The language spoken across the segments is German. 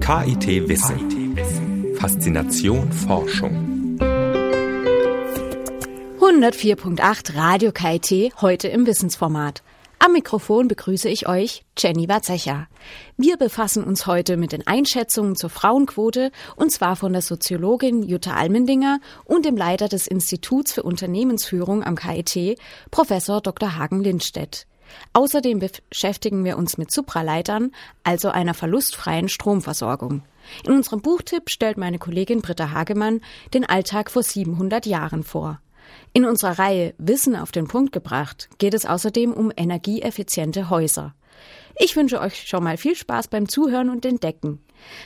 KIT Wissen. Faszination Forschung. 104.8 Radio KIT heute im Wissensformat. Am Mikrofon begrüße ich euch, Jenny Warzecher. Wir befassen uns heute mit den Einschätzungen zur Frauenquote und zwar von der Soziologin Jutta Almendinger und dem Leiter des Instituts für Unternehmensführung am KIT, Professor Dr. Hagen Lindstedt. Außerdem beschäftigen wir uns mit Supraleitern, also einer verlustfreien Stromversorgung. In unserem Buchtipp stellt meine Kollegin Britta Hagemann den Alltag vor 700 Jahren vor. In unserer Reihe Wissen auf den Punkt gebracht geht es außerdem um energieeffiziente Häuser. Ich wünsche euch schon mal viel Spaß beim Zuhören und Entdecken.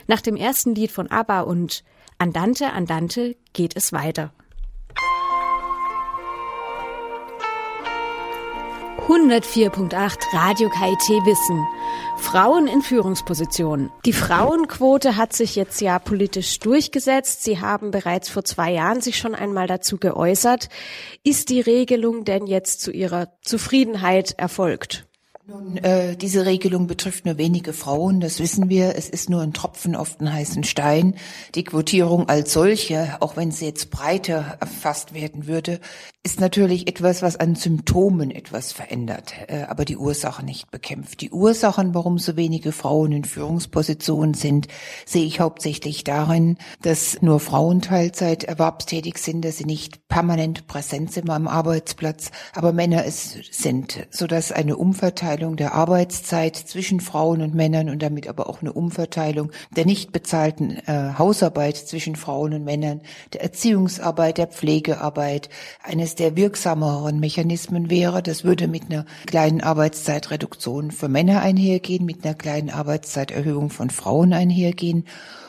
Nach dem ersten Lied von ABBA und Andante, Andante geht es weiter. 104.8 Radio KIT Wissen. Frauen in Führungspositionen. Die Frauenquote hat sich jetzt ja politisch durchgesetzt. Sie haben bereits vor zwei Jahren sich schon einmal dazu geäußert. Ist die Regelung denn jetzt zu Ihrer Zufriedenheit erfolgt? Nun, äh, diese Regelung betrifft nur wenige Frauen, das wissen wir. Es ist nur ein Tropfen auf den heißen Stein. Die Quotierung als solche, auch wenn sie jetzt breiter erfasst werden würde, ist natürlich etwas, was an Symptomen etwas verändert, äh, aber die Ursache nicht bekämpft. Die Ursachen, warum so wenige Frauen in Führungspositionen sind, sehe ich hauptsächlich darin, dass nur Frauen Teilzeit erwerbstätig sind, dass sie nicht permanent präsent sind am Arbeitsplatz, aber Männer es sind, sodass eine Umverteilung Umverteilung der Arbeitszeit zwischen Frauen und Männern und damit aber auch eine Umverteilung der nicht bezahlten äh, Hausarbeit zwischen Frauen und Männern, der Erziehungsarbeit, der Pflegearbeit eines der wirksameren Mechanismen wäre. Das würde mit einer kleinen Arbeitszeitreduktion für Männer einhergehen, mit einer kleinen Arbeitszeiterhöhung von Frauen einhergehen.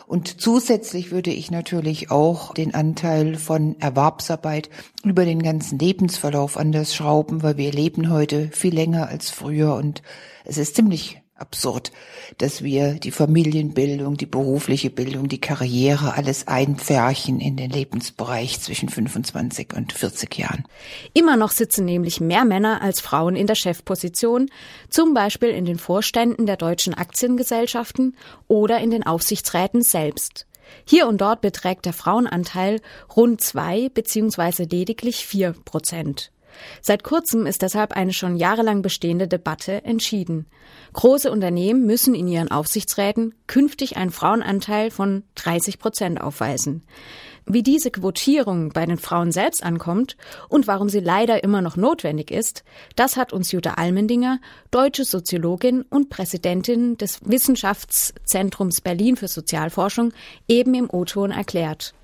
Und zusätzlich würde ich natürlich auch den Anteil von Erwerbsarbeit über den ganzen Lebensverlauf anders schrauben, weil wir leben heute viel länger als früher und es ist ziemlich absurd, dass wir die Familienbildung, die berufliche Bildung, die Karriere alles einpferchen in den Lebensbereich zwischen 25 und 40 Jahren. Immer noch sitzen nämlich mehr Männer als Frauen in der Chefposition, zum Beispiel in den Vorständen der deutschen Aktiengesellschaften oder in den Aufsichtsräten selbst. Hier und dort beträgt der Frauenanteil rund zwei beziehungsweise lediglich vier Prozent. Seit kurzem ist deshalb eine schon jahrelang bestehende Debatte entschieden. Große Unternehmen müssen in ihren Aufsichtsräten künftig einen Frauenanteil von 30 Prozent aufweisen. Wie diese Quotierung bei den Frauen selbst ankommt und warum sie leider immer noch notwendig ist, das hat uns Jutta Almendinger, deutsche Soziologin und Präsidentin des Wissenschaftszentrums Berlin für Sozialforschung, eben im O-Ton erklärt.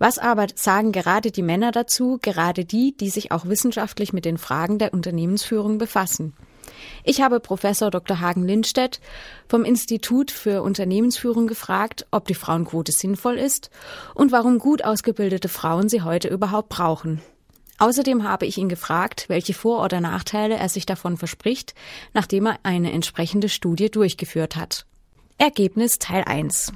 Was aber sagen gerade die Männer dazu, gerade die, die sich auch wissenschaftlich mit den Fragen der Unternehmensführung befassen? Ich habe Professor Dr. Hagen Lindstedt vom Institut für Unternehmensführung gefragt, ob die Frauenquote sinnvoll ist und warum gut ausgebildete Frauen sie heute überhaupt brauchen. Außerdem habe ich ihn gefragt, welche Vor- oder Nachteile er sich davon verspricht, nachdem er eine entsprechende Studie durchgeführt hat. Ergebnis Teil 1.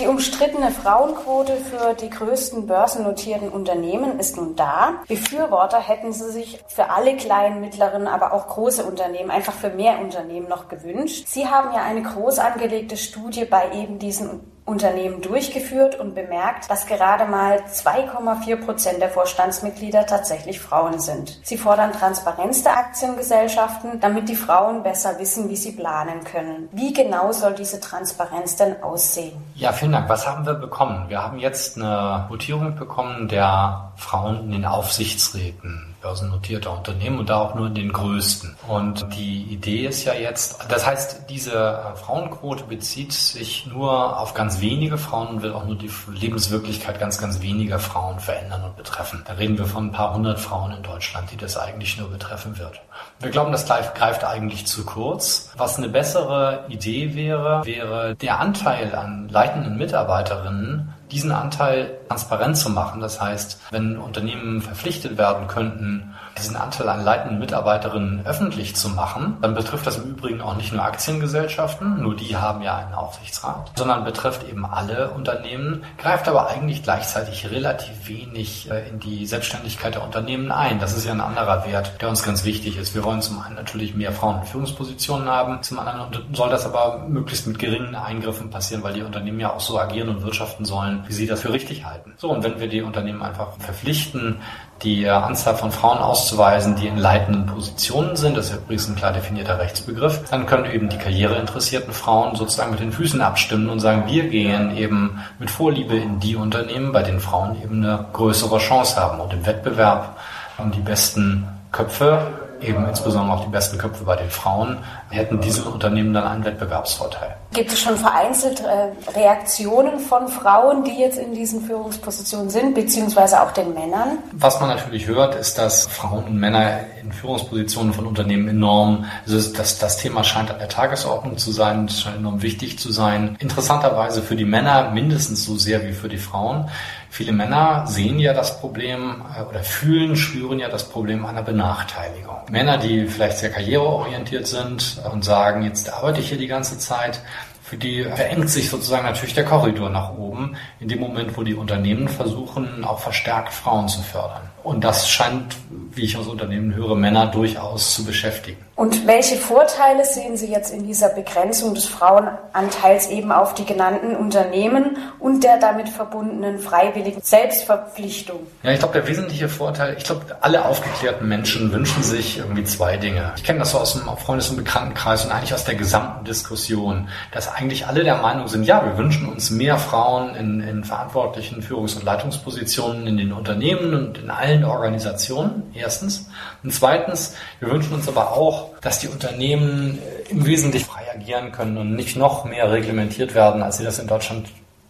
Die umstrittene Frauenquote für die größten börsennotierten Unternehmen ist nun da. Befürworter hätten sie sich für alle kleinen, mittleren, aber auch große Unternehmen, einfach für mehr Unternehmen noch gewünscht. Sie haben ja eine groß angelegte Studie bei eben diesen Unternehmen durchgeführt und bemerkt, dass gerade mal 2,4 Prozent der Vorstandsmitglieder tatsächlich Frauen sind. Sie fordern Transparenz der Aktiengesellschaften, damit die Frauen besser wissen, wie sie planen können. Wie genau soll diese Transparenz denn aussehen? Ja, vielen Dank. Was haben wir bekommen? Wir haben jetzt eine Votierung bekommen der Frauen in den Aufsichtsräten börsennotierter Unternehmen und da auch nur in den größten. Und die Idee ist ja jetzt, das heißt, diese äh, Frauenquote bezieht sich nur auf ganz wenige Frauen und will auch nur die Lebenswirklichkeit ganz, ganz weniger Frauen verändern und betreffen. Da reden wir von ein paar hundert Frauen in Deutschland, die das eigentlich nur betreffen wird. Wir glauben, das greift eigentlich zu kurz. Was eine bessere Idee wäre, wäre der Anteil an leitenden Mitarbeiterinnen diesen Anteil transparent zu machen. Das heißt, wenn Unternehmen verpflichtet werden könnten, diesen Anteil an leitenden Mitarbeiterinnen öffentlich zu machen, dann betrifft das im Übrigen auch nicht nur Aktiengesellschaften, nur die haben ja einen Aufsichtsrat, sondern betrifft eben alle Unternehmen, greift aber eigentlich gleichzeitig relativ wenig äh, in die Selbstständigkeit der Unternehmen ein. Das ist ja ein anderer Wert, der uns ganz wichtig ist. Wir wollen zum einen natürlich mehr Frauen in Führungspositionen haben, zum anderen soll das aber möglichst mit geringen Eingriffen passieren, weil die Unternehmen ja auch so agieren und wirtschaften sollen, wie sie das für richtig halten. So, und wenn wir die Unternehmen einfach verpflichten, die Anzahl von Frauen auszuweisen, die in leitenden Positionen sind, das ist übrigens ein klar definierter Rechtsbegriff, dann können eben die karriereinteressierten Frauen sozusagen mit den Füßen abstimmen und sagen, wir gehen eben mit Vorliebe in die Unternehmen, bei denen Frauen eben eine größere Chance haben und im Wettbewerb um die besten Köpfe eben insbesondere auch die besten Köpfe bei den Frauen, hätten diese Unternehmen dann einen Wettbewerbsvorteil. Gibt es schon vereinzelt äh, Reaktionen von Frauen, die jetzt in diesen Führungspositionen sind, beziehungsweise auch den Männern? Was man natürlich hört, ist, dass Frauen und Männer in Führungspositionen von Unternehmen enorm, also das, das Thema scheint an der Tagesordnung zu sein, es scheint enorm wichtig zu sein. Interessanterweise für die Männer mindestens so sehr wie für die Frauen. Viele Männer sehen ja das Problem äh, oder fühlen, spüren ja das Problem einer Benachteiligung. Männer, die vielleicht sehr karriereorientiert sind und sagen, jetzt arbeite ich hier die ganze Zeit, für die verengt sich sozusagen natürlich der Korridor nach oben, in dem Moment, wo die Unternehmen versuchen, auch verstärkt Frauen zu fördern. Und das scheint, wie ich aus Unternehmen höre, Männer durchaus zu beschäftigen. Und welche Vorteile sehen Sie jetzt in dieser Begrenzung des Frauenanteils eben auf die genannten Unternehmen und der damit verbundenen freiwilligen Selbstverpflichtung? Ja, ich glaube, der wesentliche Vorteil, ich glaube, alle aufgeklärten Menschen wünschen sich irgendwie zwei Dinge. Ich kenne das so aus dem Freundes- und Bekanntenkreis und eigentlich aus der gesamten Diskussion, dass eigentlich alle der Meinung sind, ja, wir wünschen uns mehr Frauen in, in verantwortlichen Führungs- und Leitungspositionen in den Unternehmen und in allen Organisationen, erstens. Und zweitens, wir wünschen uns aber auch, dass die Unternehmen äh, im Wesentlichen frei agieren können und nicht noch mehr reglementiert werden, als sie das in Deutschland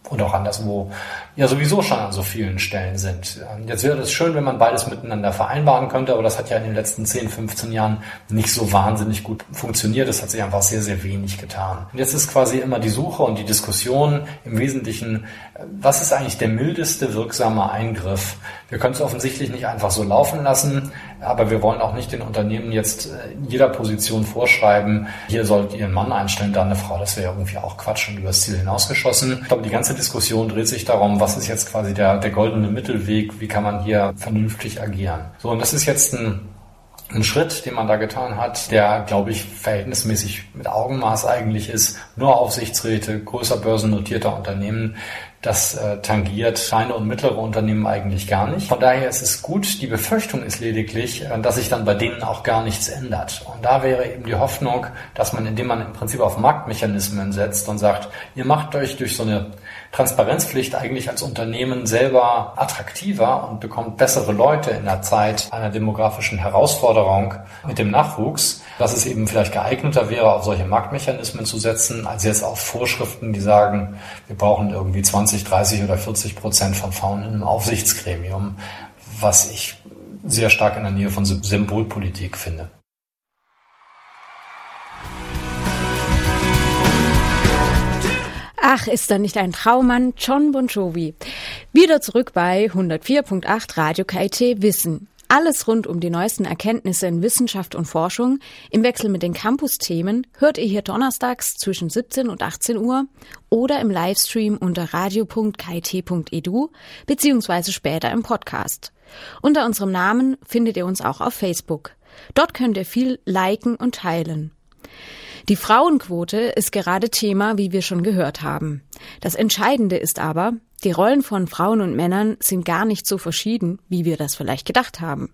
und auch anderswo ja sowieso schon an so vielen Stellen sind. Jetzt wäre es schön, wenn man beides miteinander vereinbaren könnte, aber das hat ja in den letzten 10, 15 Jahren nicht so wahnsinnig gut funktioniert. Es hat sich einfach sehr, sehr wenig getan. Und jetzt ist quasi immer die Suche und die Diskussion im Wesentlichen, was ist eigentlich der mildeste wirksame Eingriff? Wir können es offensichtlich nicht einfach so laufen lassen, aber wir wollen auch nicht den Unternehmen jetzt äh, in jeder Position vorschreiben, hier sollt ihr einen Mann einstellen, da eine Frau. Das wäre irgendwie auch Quatsch und übers Ziel hinausgeschossen. Ich glaube, die ganze Diskussion dreht sich darum, was ist jetzt quasi der, der goldene Mittelweg, wie kann man hier vernünftig agieren. So, und das ist jetzt ein ein Schritt, den man da getan hat, der, glaube ich, verhältnismäßig mit Augenmaß eigentlich ist. Nur Aufsichtsräte größer börsennotierter Unternehmen das äh, tangiert kleine und mittlere Unternehmen eigentlich gar nicht. Von daher ist es gut. Die Befürchtung ist lediglich, äh, dass sich dann bei denen auch gar nichts ändert. Und da wäre eben die Hoffnung, dass man, indem man im Prinzip auf Marktmechanismen setzt und sagt, ihr macht euch durch so eine Transparenzpflicht eigentlich als Unternehmen selber attraktiver und bekommt bessere Leute in der Zeit einer demografischen Herausforderung mit dem Nachwuchs, dass es eben vielleicht geeigneter wäre, auf solche Marktmechanismen zu setzen, als jetzt auf Vorschriften, die sagen, wir brauchen irgendwie 20, 30 oder 40 Prozent von Frauen in einem Aufsichtsgremium, was ich sehr stark in der Nähe von Symbolpolitik finde. Ach, ist da nicht ein Traummann, John Bon Jovi. Wieder zurück bei 104.8 Radio KIT Wissen. Alles rund um die neuesten Erkenntnisse in Wissenschaft und Forschung im Wechsel mit den Campus-Themen hört ihr hier donnerstags zwischen 17 und 18 Uhr oder im Livestream unter radio.kit.edu beziehungsweise später im Podcast. Unter unserem Namen findet ihr uns auch auf Facebook. Dort könnt ihr viel liken und teilen. Die Frauenquote ist gerade Thema, wie wir schon gehört haben. Das Entscheidende ist aber, die Rollen von Frauen und Männern sind gar nicht so verschieden, wie wir das vielleicht gedacht haben.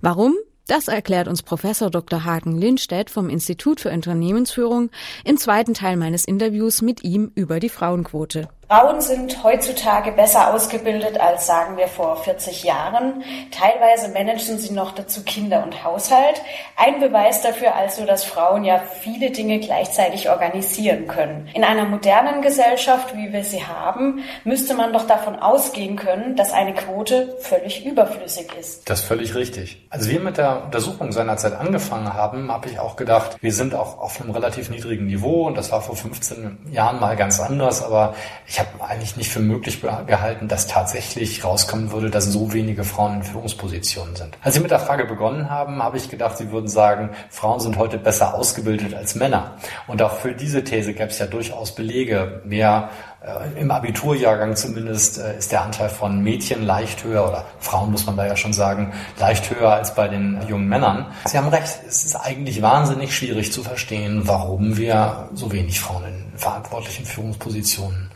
Warum? Das erklärt uns Professor Dr. Hagen Lindstedt vom Institut für Unternehmensführung im zweiten Teil meines Interviews mit ihm über die Frauenquote. Frauen sind heutzutage besser ausgebildet als sagen wir vor 40 Jahren. Teilweise managen sie noch dazu Kinder und Haushalt. Ein Beweis dafür also, dass Frauen ja viele Dinge gleichzeitig organisieren können. In einer modernen Gesellschaft, wie wir sie haben, müsste man doch davon ausgehen können, dass eine Quote völlig überflüssig ist. Das ist völlig richtig. Als wir mit der Untersuchung seinerzeit angefangen haben, habe ich auch gedacht, wir sind auch auf einem relativ niedrigen Niveau und das war vor 15 Jahren mal ganz anders, aber ich habe eigentlich nicht für möglich gehalten, dass tatsächlich rauskommen würde, dass so wenige Frauen in Führungspositionen sind. Als Sie mit der Frage begonnen haben, habe ich gedacht, Sie würden sagen, Frauen sind heute besser ausgebildet als Männer. Und auch für diese These gäbe es ja durchaus Belege. Mehr äh, Im Abiturjahrgang zumindest äh, ist der Anteil von Mädchen leicht höher oder Frauen muss man da ja schon sagen, leicht höher als bei den jungen Männern. Sie haben recht, es ist eigentlich wahnsinnig schwierig zu verstehen, warum wir so wenig Frauen in verantwortlichen Führungspositionen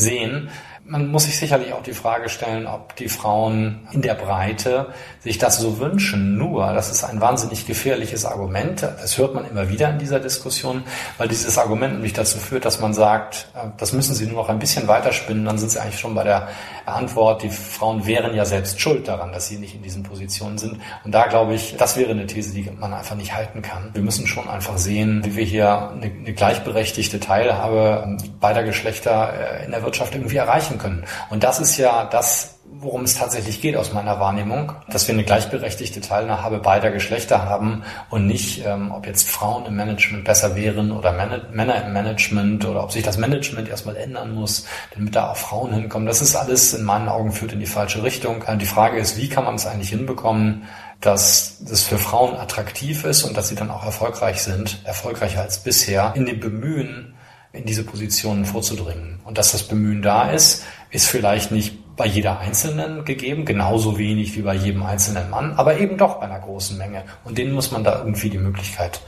sehen man muss sich sicherlich auch die Frage stellen, ob die Frauen in der Breite sich das so wünschen. Nur, das ist ein wahnsinnig gefährliches Argument. Das hört man immer wieder in dieser Diskussion, weil dieses Argument nämlich dazu führt, dass man sagt, äh, das müssen sie nur noch ein bisschen weiterspinnen, dann sind sie eigentlich schon bei der Antwort, die Frauen wären ja selbst schuld daran, dass sie nicht in diesen Positionen sind. Und da glaube ich, das wäre eine These, die man einfach nicht halten kann. Wir müssen schon einfach sehen, wie wir hier eine, gleichberechtigte Teilhabe beider Geschlechter äh, in der Wirtschaft irgendwie erreichen können. Und das ist ja das, worum es tatsächlich geht aus meiner Wahrnehmung, dass wir eine gleichberechtigte Teilnahme beider Geschlechter haben und nicht, ähm, ob jetzt Frauen im Management besser wären oder Männer im Management oder ob sich das Management erstmal ändern muss, damit da auch Frauen hinkommen. Das ist alles in meinen Augen führt in die falsche Richtung. Die Frage ist, wie kann man es eigentlich hinbekommen, dass das für Frauen attraktiv ist und dass sie dann auch erfolgreich sind, erfolgreicher als bisher, in dem Bemühen, in diese Positionen vorzudringen. Und dass das Bemühen da ist, ist vielleicht nicht bei jeder Einzelnen gegeben, genauso wenig wie bei jedem einzelnen Mann, aber eben doch bei einer großen Menge. Und denen muss man da irgendwie die Möglichkeit,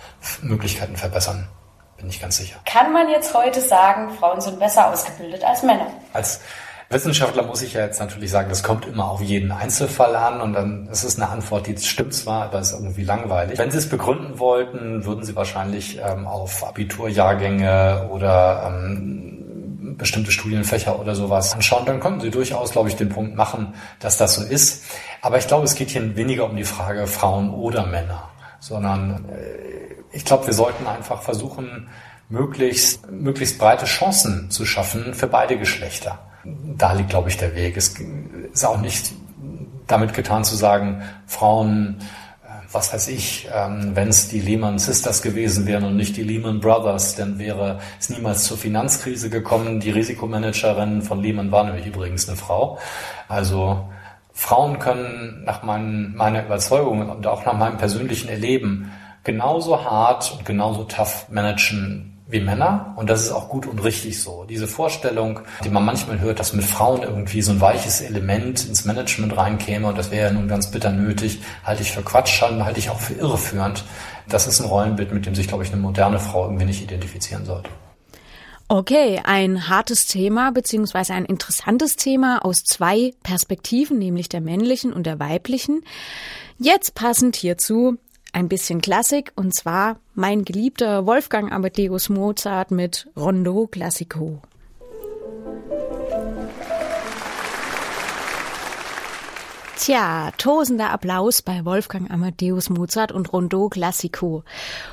Möglichkeiten verbessern. Bin ich ganz sicher. Kann man jetzt heute sagen, Frauen sind besser ausgebildet als Männer? Als Wissenschaftler muss ich ja jetzt natürlich sagen, das kommt immer auf jeden Einzelfall an und dann ist es eine Antwort, die stimmt zwar, aber ist irgendwie langweilig. Wenn Sie es begründen wollten, würden Sie wahrscheinlich ähm, auf Abiturjahrgänge oder ähm, bestimmte Studienfächer oder sowas anschauen, dann könnten Sie durchaus, glaube ich, den Punkt machen, dass das so ist. Aber ich glaube, es geht hier weniger um die Frage Frauen oder Männer, sondern äh, ich glaube, wir sollten einfach versuchen, möglichst, möglichst breite Chancen zu schaffen für beide Geschlechter da liegt, glaube ich, der Weg. Es ist auch nicht damit getan zu sagen, Frauen, äh, was weiß ich, ähm, wenn es die Lehman Sisters gewesen wären und nicht die Lehman Brothers, dann wäre es niemals zur Finanzkrise gekommen. Die Risikomanagerin von Lehman war nämlich übrigens eine Frau. Also Frauen können nach mein, meiner Überzeugung und auch nach meinem persönlichen Erleben genauso hart und genauso tough managen wie Männer und das ist auch gut und richtig so. Diese Vorstellung, die man manchmal hört, dass mit Frauen irgendwie so ein weiches Element ins Management reinkäme und das wäre ja nun ganz bitter nötig, halte ich für Quatsch, halte ich auch für irreführend. Das ist ein Rollenbild, mit dem sich, glaube ich, eine moderne Frau irgendwie nicht identifizieren sollte. Okay, ein hartes Thema beziehungsweise ein interessantes Thema aus zwei Perspektiven, nämlich der männlichen und der weiblichen. Jetzt passend hierzu ein bisschen Klassik und zwar mein geliebter Wolfgang Amadeus Mozart mit Rondo Classico. Tja, tosender Applaus bei Wolfgang Amadeus Mozart und Rondo Classico.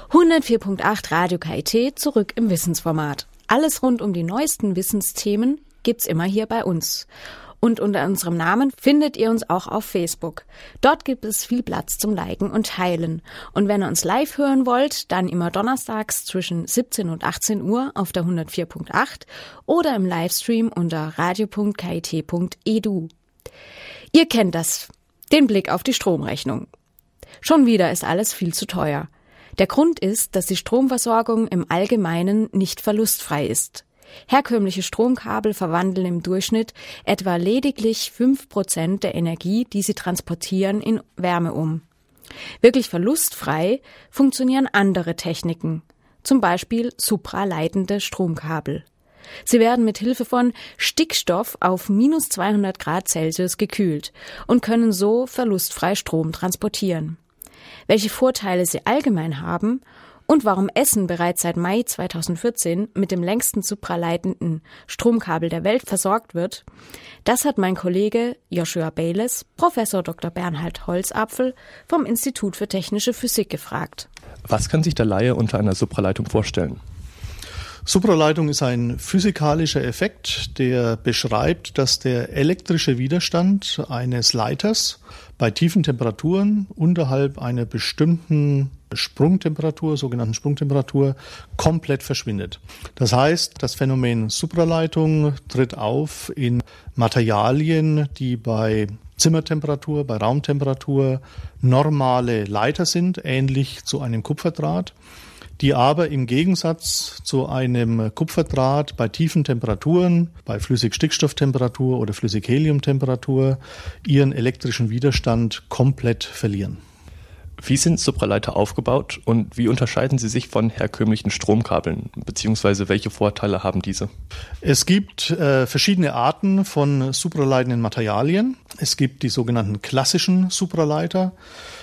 104.8 Radio KIT zurück im Wissensformat. Alles rund um die neuesten Wissensthemen gibt's immer hier bei uns und unter unserem Namen findet ihr uns auch auf Facebook. Dort gibt es viel Platz zum Liken und Teilen. Und wenn ihr uns live hören wollt, dann immer donnerstags zwischen 17 und 18 Uhr auf der 104.8 oder im Livestream unter radio.kit.edu. Ihr kennt das. Den Blick auf die Stromrechnung. Schon wieder ist alles viel zu teuer. Der Grund ist, dass die Stromversorgung im Allgemeinen nicht verlustfrei ist. Herkömmliche Stromkabel verwandeln im Durchschnitt etwa lediglich fünf Prozent der Energie, die sie transportieren, in Wärme um. Wirklich verlustfrei funktionieren andere Techniken, zum Beispiel supraleitende Stromkabel. Sie werden mit Hilfe von Stickstoff auf minus 200 Grad Celsius gekühlt und können so verlustfrei Strom transportieren. Welche Vorteile sie allgemein haben und warum Essen bereits seit Mai 2014 mit dem längsten supraleitenden Stromkabel der Welt versorgt wird, das hat mein Kollege Joshua Bayles, Professor Dr. Bernhard Holzapfel vom Institut für Technische Physik gefragt. Was kann sich der Laie unter einer Supraleitung vorstellen? Supraleitung ist ein physikalischer Effekt, der beschreibt, dass der elektrische Widerstand eines Leiters bei tiefen Temperaturen unterhalb einer bestimmten Sprungtemperatur, sogenannten Sprungtemperatur, komplett verschwindet. Das heißt, das Phänomen Supraleitung tritt auf in Materialien, die bei Zimmertemperatur, bei Raumtemperatur normale Leiter sind, ähnlich zu einem Kupferdraht die aber im Gegensatz zu einem Kupferdraht bei tiefen Temperaturen, bei Flüssigstickstofftemperatur oder Flüssigheliumtemperatur, ihren elektrischen Widerstand komplett verlieren. Wie sind Supraleiter aufgebaut und wie unterscheiden sie sich von herkömmlichen Stromkabeln, beziehungsweise welche Vorteile haben diese? Es gibt äh, verschiedene Arten von supraleitenden Materialien. Es gibt die sogenannten klassischen Supraleiter.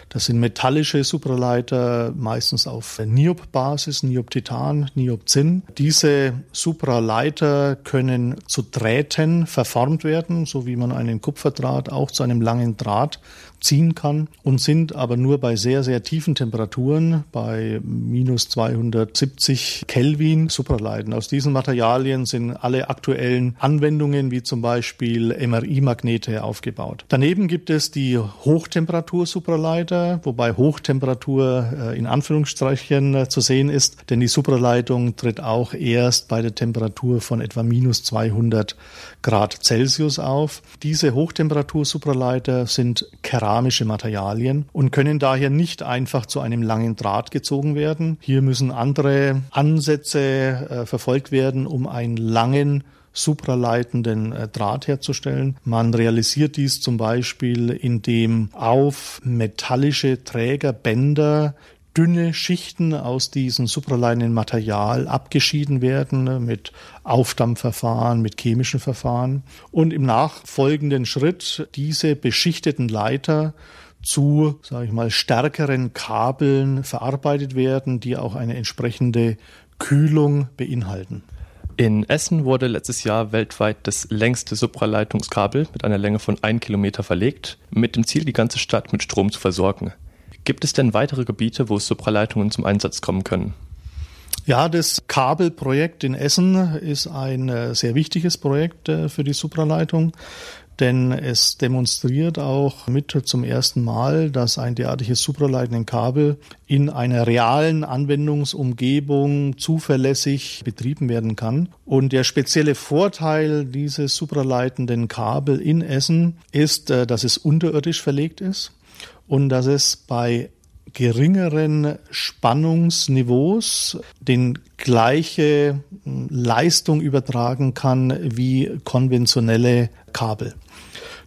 Das sind metallische Supraleiter, meistens auf Niob-Basis, Niob-Titan, Niob-Zinn. Diese Supraleiter können zu Drähten verformt werden, so wie man einen Kupferdraht auch zu einem langen Draht ziehen kann und sind aber nur bei sehr, sehr tiefen Temperaturen, bei minus 270 Kelvin, supraleiten. Aus diesen Materialien sind alle aktuellen Anwendungen, wie zum Beispiel MRI-Magnete, aufgebaut. Daneben gibt es die Hochtemperatur-Supraleiter, wobei Hochtemperatur äh, in Anführungsstrichen äh, zu sehen ist, denn die Supraleitung tritt auch erst bei der Temperatur von etwa minus 200 Grad Celsius auf. Diese Hochtemperatur-Supraleiter sind keramische Materialien und können daher nicht einfach zu einem langen Draht gezogen werden. Hier müssen andere Ansätze äh, verfolgt werden, um einen langen supraleitenden äh, Draht herzustellen. Man realisiert dies zum Beispiel, indem auf metallische Trägerbänder dünne Schichten aus diesem supraleitenden Material abgeschieden werden ne, mit Aufdampfverfahren, mit chemischen Verfahren und im nachfolgenden Schritt diese beschichteten Leiter zu, sage ich mal, stärkeren Kabeln verarbeitet werden, die auch eine entsprechende Kühlung beinhalten. In Essen wurde letztes Jahr weltweit das längste Supraleitungskabel mit einer Länge von 1 Kilometer verlegt, mit dem Ziel, die ganze Stadt mit Strom zu versorgen. Gibt es denn weitere Gebiete, wo Supraleitungen zum Einsatz kommen können? Ja, das Kabelprojekt in Essen ist ein äh, sehr wichtiges Projekt äh, für die Supraleitung, denn es demonstriert auch mit zum ersten Mal, dass ein derartiges supraleitenden Kabel in einer realen Anwendungsumgebung zuverlässig betrieben werden kann. Und der spezielle Vorteil dieses supraleitenden Kabel in Essen ist, äh, dass es unterirdisch verlegt ist und dass es bei geringeren Spannungsniveaus den gleiche hm, Leistung übertragen kann wie konventionelle Kabel.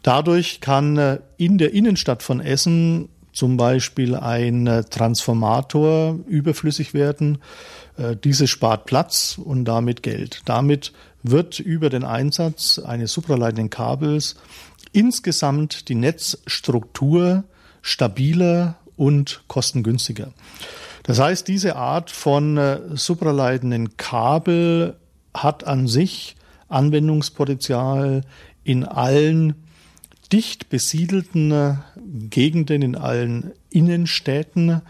Dadurch kann äh, in der Innenstadt von Essen zum Beispiel ein äh, Transformator überflüssig werden. Äh, Diese spart Platz und damit Geld. Damit wird über den Einsatz eines supraleitenden Kabels insgesamt die Netzstruktur stabiler und kostengünstiger. Das heißt, diese Art von äh, supraleitenden Kabel hat an sich Anwendungspotenzial in allen dicht besiedelten Gegenden, in allen Innenstädten,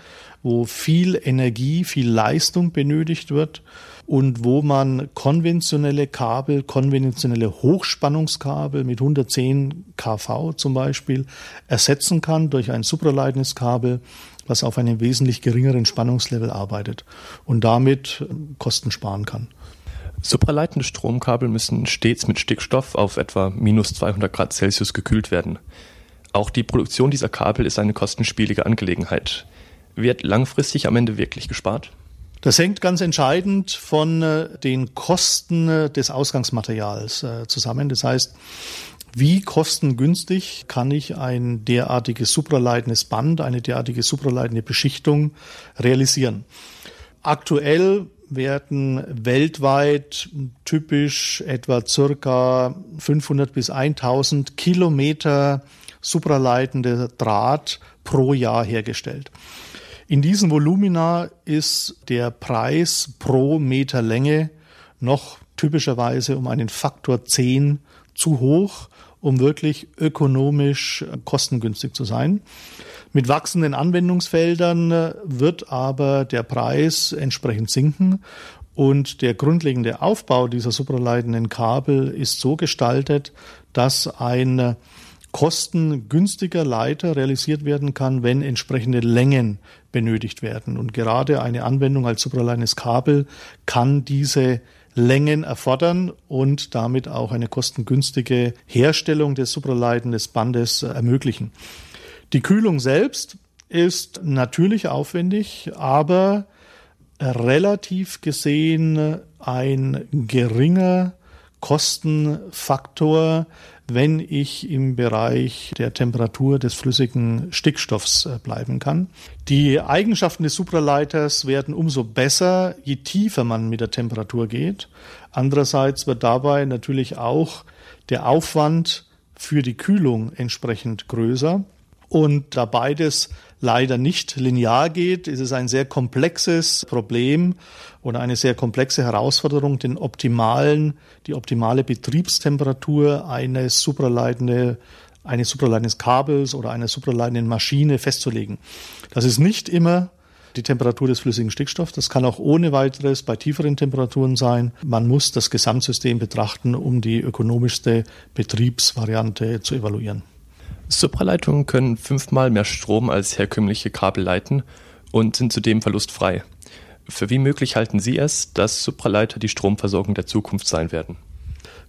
wo viel Energie, viel Leistung benötigt wird und wo man konventionelle Kabel, konventionelle Hochspannungskabel mit 110 kV zum Beispiel ersetzen kann durch ein supraleitendes Kabel, was auf einem wesentlich geringeren Spannungslevel arbeitet und damit Kosten sparen kann. Supraleitende Stromkabel müssen stets mit Stickstoff auf etwa minus 200 Grad Celsius gekühlt werden. Auch die Produktion dieser Kabel ist eine kostenspielige Angelegenheit. Wird langfristig am Ende wirklich gespart? Das hängt ganz entscheidend von äh, den Kosten äh, des Ausgangsmaterials äh, zusammen. Das heißt, wie kostengünstig kann ich ein derartiges supraleitendes Band, eine derartige supraleitende Beschichtung realisieren? Aktuell werden weltweit typisch etwa circa 500 bis 1000 Kilometer supraleitende Draht pro Jahr hergestellt. In diesen Volumina ist der Preis pro Meter Länge noch typischerweise um einen Faktor 10 zu hoch, um wirklich ökonomisch kostengünstig zu sein. Mit wachsenden Anwendungsfeldern wird aber der Preis entsprechend sinken und der grundlegende Aufbau dieser supraleitenden Kabel ist so gestaltet, dass ein kostengünstiger Leiter realisiert werden kann, wenn entsprechende Längen benötigt werden. Und gerade eine Anwendung als supraleines Kabel kann diese Längen erfordern und damit auch eine kostengünstige Herstellung des Supraleiten des Bandes ermöglichen. Die Kühlung selbst ist natürlich aufwendig, aber relativ gesehen ein geringer Kostenfaktor, wenn ich im Bereich der Temperatur des flüssigen Stickstoffs äh, bleiben kann. Die Eigenschaften des Supraleiters werden umso besser, je tiefer man mit der Temperatur geht. Andererseits wird dabei natürlich auch der Aufwand für die Kühlung entsprechend größer. Und da beides leider nicht linear geht, ist es ein sehr komplexes Problem oder eine sehr komplexe Herausforderung, den optimalen, die optimale Betriebstemperatur eines supraleitende eines supraleitenden Kabels oder einer supraleitenden Maschine festzulegen. Das ist nicht immer die Temperatur des flüssigen Stickstoffs. Das kann auch ohne weiteres bei tieferen Temperaturen sein. Man muss das Gesamtsystem betrachten, um die ökonomischste Betriebsvariante zu evaluieren. Supraleitungen können fünfmal mehr Strom als herkömmliche Kabel leiten und sind zudem verlustfrei. Für wie möglich halten Sie es, dass Supraleiter die Stromversorgung der Zukunft sein werden?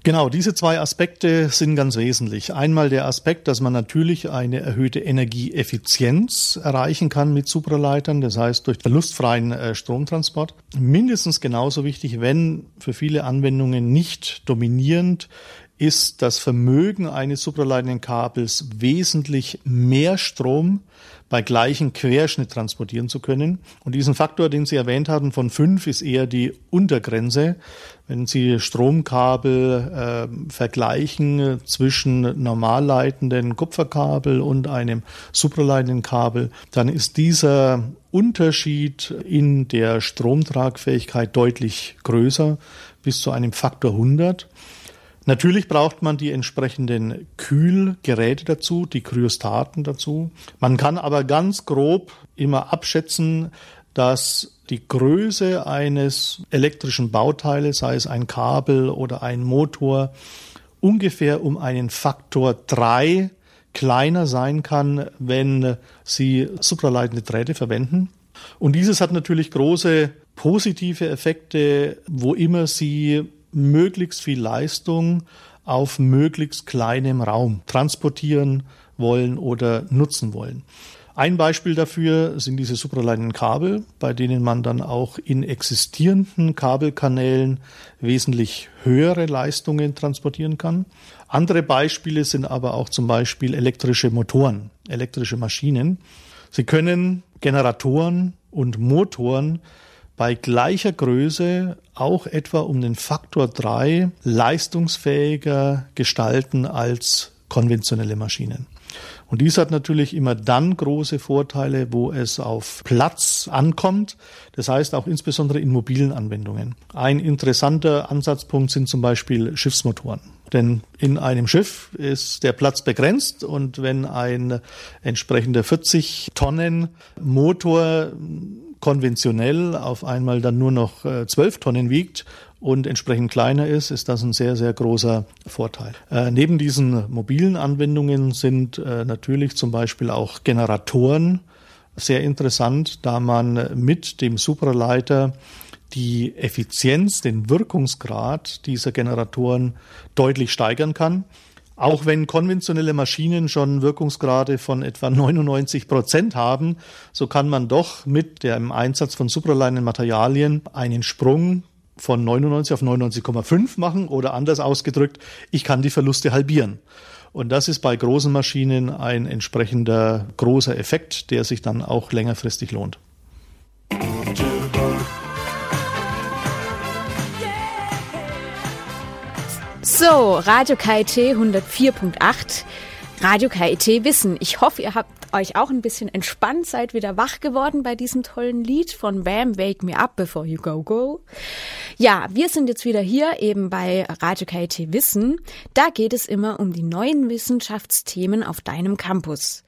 Genau, diese zwei Aspekte sind ganz wesentlich. Einmal der Aspekt, dass man natürlich eine erhöhte Energieeffizienz erreichen kann mit Supraleitern, das heißt durch verlustfreien äh, Stromtransport. Mindestens genauso wichtig, wenn für viele Anwendungen nicht dominierend ist das Vermögen eines supraleitenden Kabels wesentlich mehr Strom bei gleichem Querschnitt transportieren zu können. Und diesen Faktor, den Sie erwähnt hatten, von fünf, ist eher die Untergrenze. Wenn Sie Stromkabel äh, vergleichen zwischen normalleitenden Kupferkabel und einem supraleitenden Kabel, dann ist dieser Unterschied in der Stromtragfähigkeit deutlich größer, bis zu einem Faktor 100. Natürlich braucht man die entsprechenden Kühlgeräte dazu, die Kryostaten dazu. Man kann aber ganz grob immer abschätzen, dass die Größe eines elektrischen Bauteiles, sei es ein Kabel oder ein Motor, ungefähr um einen Faktor drei kleiner sein kann, wenn Sie supraleitende Drähte verwenden. Und dieses hat natürlich große positive Effekte, wo immer Sie möglichst viel Leistung auf möglichst kleinem Raum transportieren wollen oder nutzen wollen. Ein Beispiel dafür sind diese supraleitenden Kabel, bei denen man dann auch in existierenden Kabelkanälen wesentlich höhere Leistungen transportieren kann. Andere Beispiele sind aber auch zum Beispiel elektrische Motoren, elektrische Maschinen. Sie können Generatoren und Motoren bei gleicher Größe auch etwa um den Faktor drei leistungsfähiger gestalten als konventionelle Maschinen. Und dies hat natürlich immer dann große Vorteile, wo es auf Platz ankommt. Das heißt auch insbesondere in mobilen Anwendungen. Ein interessanter Ansatzpunkt sind zum Beispiel Schiffsmotoren. Denn in einem Schiff ist der Platz begrenzt und wenn ein entsprechender 40 Tonnen Motor konventionell auf einmal dann nur noch äh, zwölf Tonnen wiegt und entsprechend kleiner ist, ist das ein sehr, sehr großer Vorteil. Äh, neben diesen mobilen Anwendungen sind äh, natürlich zum Beispiel auch Generatoren sehr interessant, da man mit dem Supraleiter die Effizienz, den Wirkungsgrad dieser Generatoren deutlich steigern kann. Auch wenn konventionelle Maschinen schon Wirkungsgrade von etwa 99 Prozent haben, so kann man doch mit dem Einsatz von supraleinen Materialien einen Sprung von 99 auf 99,5 machen oder anders ausgedrückt, ich kann die Verluste halbieren. Und das ist bei großen Maschinen ein entsprechender großer Effekt, der sich dann auch längerfristig lohnt. So, Radio KIT 104.8. Radio KIT Wissen. Ich hoffe, ihr habt euch auch ein bisschen entspannt, seid wieder wach geworden bei diesem tollen Lied von Wham, Wake Me Up Before You Go Go. Ja, wir sind jetzt wieder hier eben bei Radio KIT Wissen. Da geht es immer um die neuen Wissenschaftsthemen auf deinem Campus.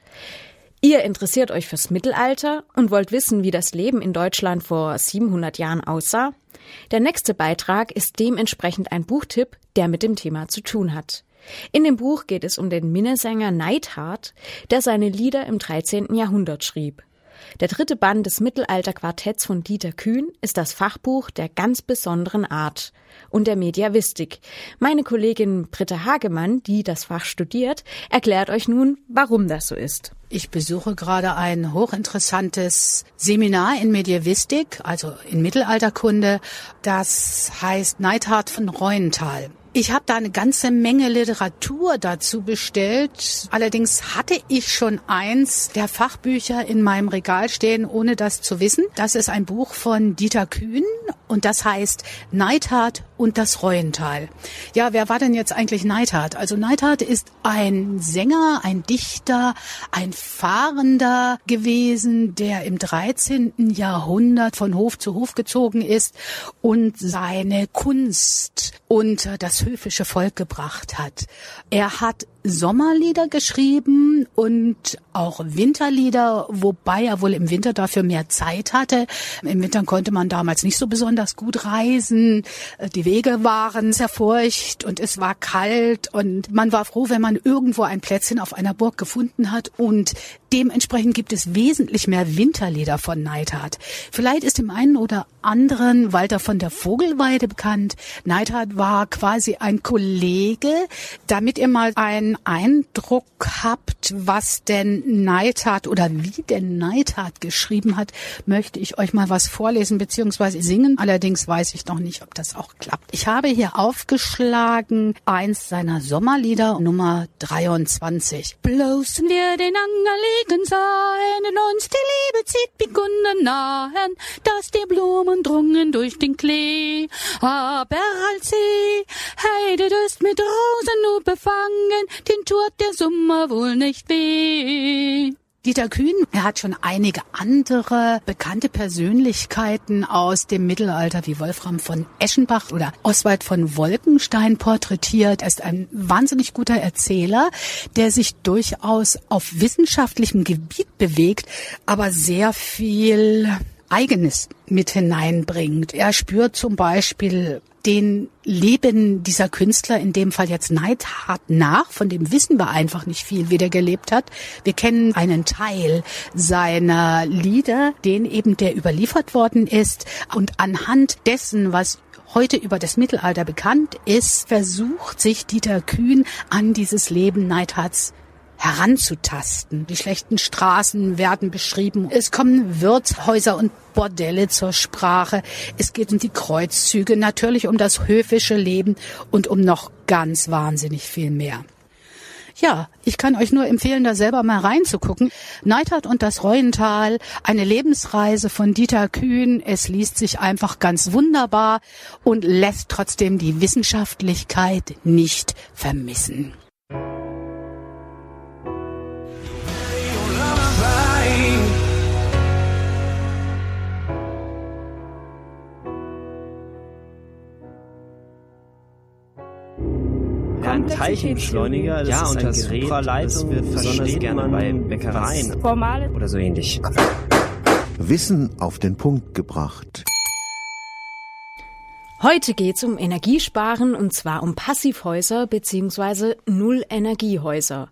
Ihr interessiert euch fürs Mittelalter und wollt wissen, wie das Leben in Deutschland vor 700 Jahren aussah? Der nächste Beitrag ist dementsprechend ein Buchtipp, der mit dem Thema zu tun hat. In dem Buch geht es um den Minnesänger Neidhart, der seine Lieder im 13. Jahrhundert schrieb. Der dritte Band des Mittelalterquartetts von Dieter Kühn ist das Fachbuch der ganz besonderen Art und der Mediavistik. Meine Kollegin Britta Hagemann, die das Fach studiert, erklärt euch nun, warum das so ist. Ich besuche gerade ein hochinteressantes Seminar in Medievistik, also in Mittelalterkunde. Das heißt Neidhard von Reuenthal. Ich habe da eine ganze Menge Literatur dazu bestellt. Allerdings hatte ich schon eins der Fachbücher in meinem Regal stehen, ohne das zu wissen. Das ist ein Buch von Dieter Kühn und das heißt Neidhard und das Reuental. Ja, wer war denn jetzt eigentlich Neidhard? Also Neidhard ist ein Sänger, ein Dichter, ein Fahrender gewesen, der im 13. Jahrhundert von Hof zu Hof gezogen ist und seine Kunst unter das höfische Volk gebracht hat. Er hat Sommerlieder geschrieben und auch Winterlieder, wobei er wohl im Winter dafür mehr Zeit hatte. Im Winter konnte man damals nicht so besonders gut reisen. Die Wege waren sehr furcht und es war kalt und man war froh, wenn man irgendwo ein Plätzchen auf einer Burg gefunden hat und dementsprechend gibt es wesentlich mehr Winterlieder von Neidhart. Vielleicht ist dem einen oder anderen Walter von der Vogelweide bekannt. Neidhart war quasi ein Kollege, damit ihr mal einen Eindruck habt, was denn Neidhart oder wie denn Neidhart geschrieben hat, möchte ich euch mal was vorlesen bzw. singen. Allerdings weiß ich noch nicht, ob das auch klappt. Ich habe hier aufgeschlagen eins seiner Sommerlieder Nummer 23. Bloßen wir den Anger liegen sein, in uns die Liebe zieht Bekunden nahen, dass die Blumen drungen durch den Klee. Aber als sie Heide ist mit Rosen nur befangen, den tut der Sommer wohl nicht weh. Dieter Kühn, er hat schon einige andere bekannte Persönlichkeiten aus dem Mittelalter wie Wolfram von Eschenbach oder Oswald von Wolkenstein porträtiert. Er ist ein wahnsinnig guter Erzähler, der sich durchaus auf wissenschaftlichem Gebiet bewegt, aber sehr viel Eigenes mit hineinbringt. Er spürt zum Beispiel den Leben dieser Künstler, in dem Fall jetzt Neidhart, nach. Von dem wissen wir einfach nicht viel, wie der gelebt hat. Wir kennen einen Teil seiner Lieder, den eben der überliefert worden ist. Und anhand dessen, was heute über das Mittelalter bekannt ist, versucht sich Dieter Kühn an dieses Leben Neidharts heranzutasten. Die schlechten Straßen werden beschrieben. Es kommen Wirtshäuser und Bordelle zur Sprache. Es geht um die Kreuzzüge, natürlich um das höfische Leben und um noch ganz wahnsinnig viel mehr. Ja, ich kann euch nur empfehlen, da selber mal reinzugucken. Neidhart und das Reuental, eine Lebensreise von Dieter Kühn. Es liest sich einfach ganz wunderbar und lässt trotzdem die Wissenschaftlichkeit nicht vermissen. Teilchenbeschleuniger. Das ja, ist und das Gerät, das wird besonders gerne bei Bäckereien Formale oder so ähnlich. Wissen auf den Punkt gebracht. Heute geht's um Energiesparen und zwar um Passivhäuser bzw. Null-Energiehäuser.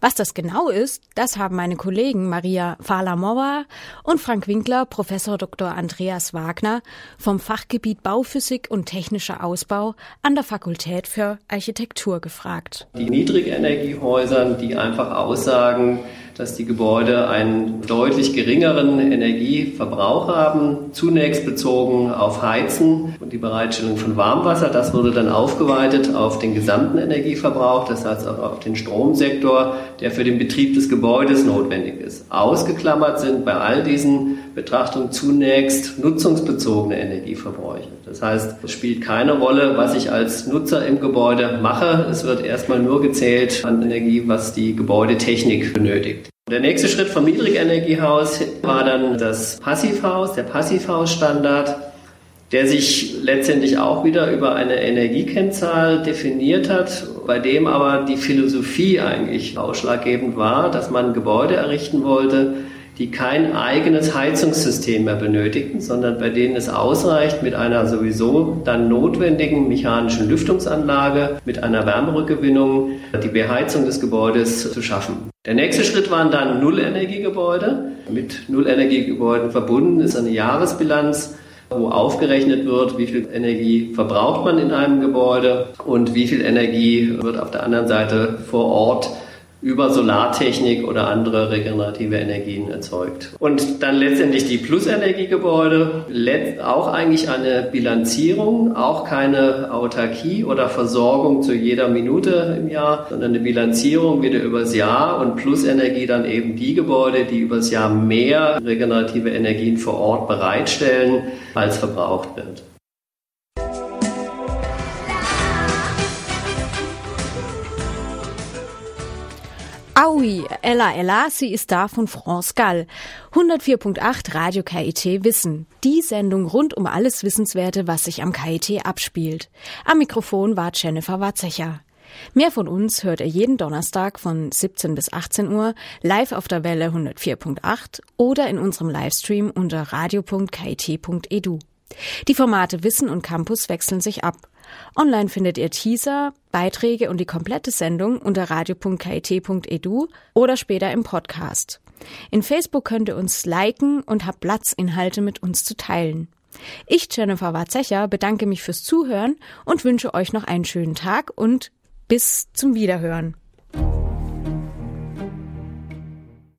Was das genau ist, das haben meine Kollegen Maria Falamova und Frank Winkler, Professor Dr. Andreas Wagner vom Fachgebiet Bauphysik und technischer Ausbau an der Fakultät für Architektur gefragt. Die Niedrigenergiehäuser, die einfach aussagen, dass die Gebäude einen deutlich geringeren Energieverbrauch haben, zunächst bezogen auf Heizen und die Bereitstellung von Warmwasser. Das wurde dann aufgeweitet auf den gesamten Energieverbrauch, das heißt auch auf den Stromsektor, der für den Betrieb des Gebäudes notwendig ist. Ausgeklammert sind bei all diesen Betrachtungen zunächst nutzungsbezogene Energieverbräuche. Das heißt, es spielt keine Rolle, was ich als Nutzer im Gebäude mache. Es wird erstmal nur gezählt an Energie, was die Gebäudetechnik benötigt. Der nächste Schritt vom Niedrigenergiehaus war dann das Passivhaus, der Passivhausstandard, der sich letztendlich auch wieder über eine Energiekennzahl definiert hat, bei dem aber die Philosophie eigentlich ausschlaggebend war, dass man Gebäude errichten wollte, die kein eigenes Heizungssystem mehr benötigen, sondern bei denen es ausreicht, mit einer sowieso dann notwendigen mechanischen Lüftungsanlage, mit einer Wärmerückgewinnung die Beheizung des Gebäudes zu schaffen. Der nächste Schritt waren dann Nullenergiegebäude. Mit Nullenergiegebäuden verbunden ist eine Jahresbilanz wo aufgerechnet wird, wie viel Energie verbraucht man in einem Gebäude und wie viel Energie wird auf der anderen Seite vor Ort über Solartechnik oder andere regenerative Energien erzeugt. Und dann letztendlich die Plusenergiegebäude, auch eigentlich eine Bilanzierung, auch keine Autarkie oder Versorgung zu jeder Minute im Jahr, sondern eine Bilanzierung wieder übers Jahr und Plusenergie dann eben die Gebäude, die übers Jahr mehr regenerative Energien vor Ort bereitstellen, als verbraucht wird. Aui, Ella Ella, sie ist da von France Gall. 104.8 Radio KIT Wissen. Die Sendung rund um alles Wissenswerte, was sich am KIT abspielt. Am Mikrofon war Jennifer Watzecher. Mehr von uns hört ihr jeden Donnerstag von 17 bis 18 Uhr live auf der Welle 104.8 oder in unserem Livestream unter radio.kit.edu. Die Formate Wissen und Campus wechseln sich ab. Online findet ihr Teaser, Beiträge und die komplette Sendung unter radio.kit.edu oder später im Podcast. In Facebook könnt ihr uns liken und habt Platz, Inhalte mit uns zu teilen. Ich, Jennifer Warzecher, bedanke mich fürs Zuhören und wünsche euch noch einen schönen Tag und bis zum Wiederhören.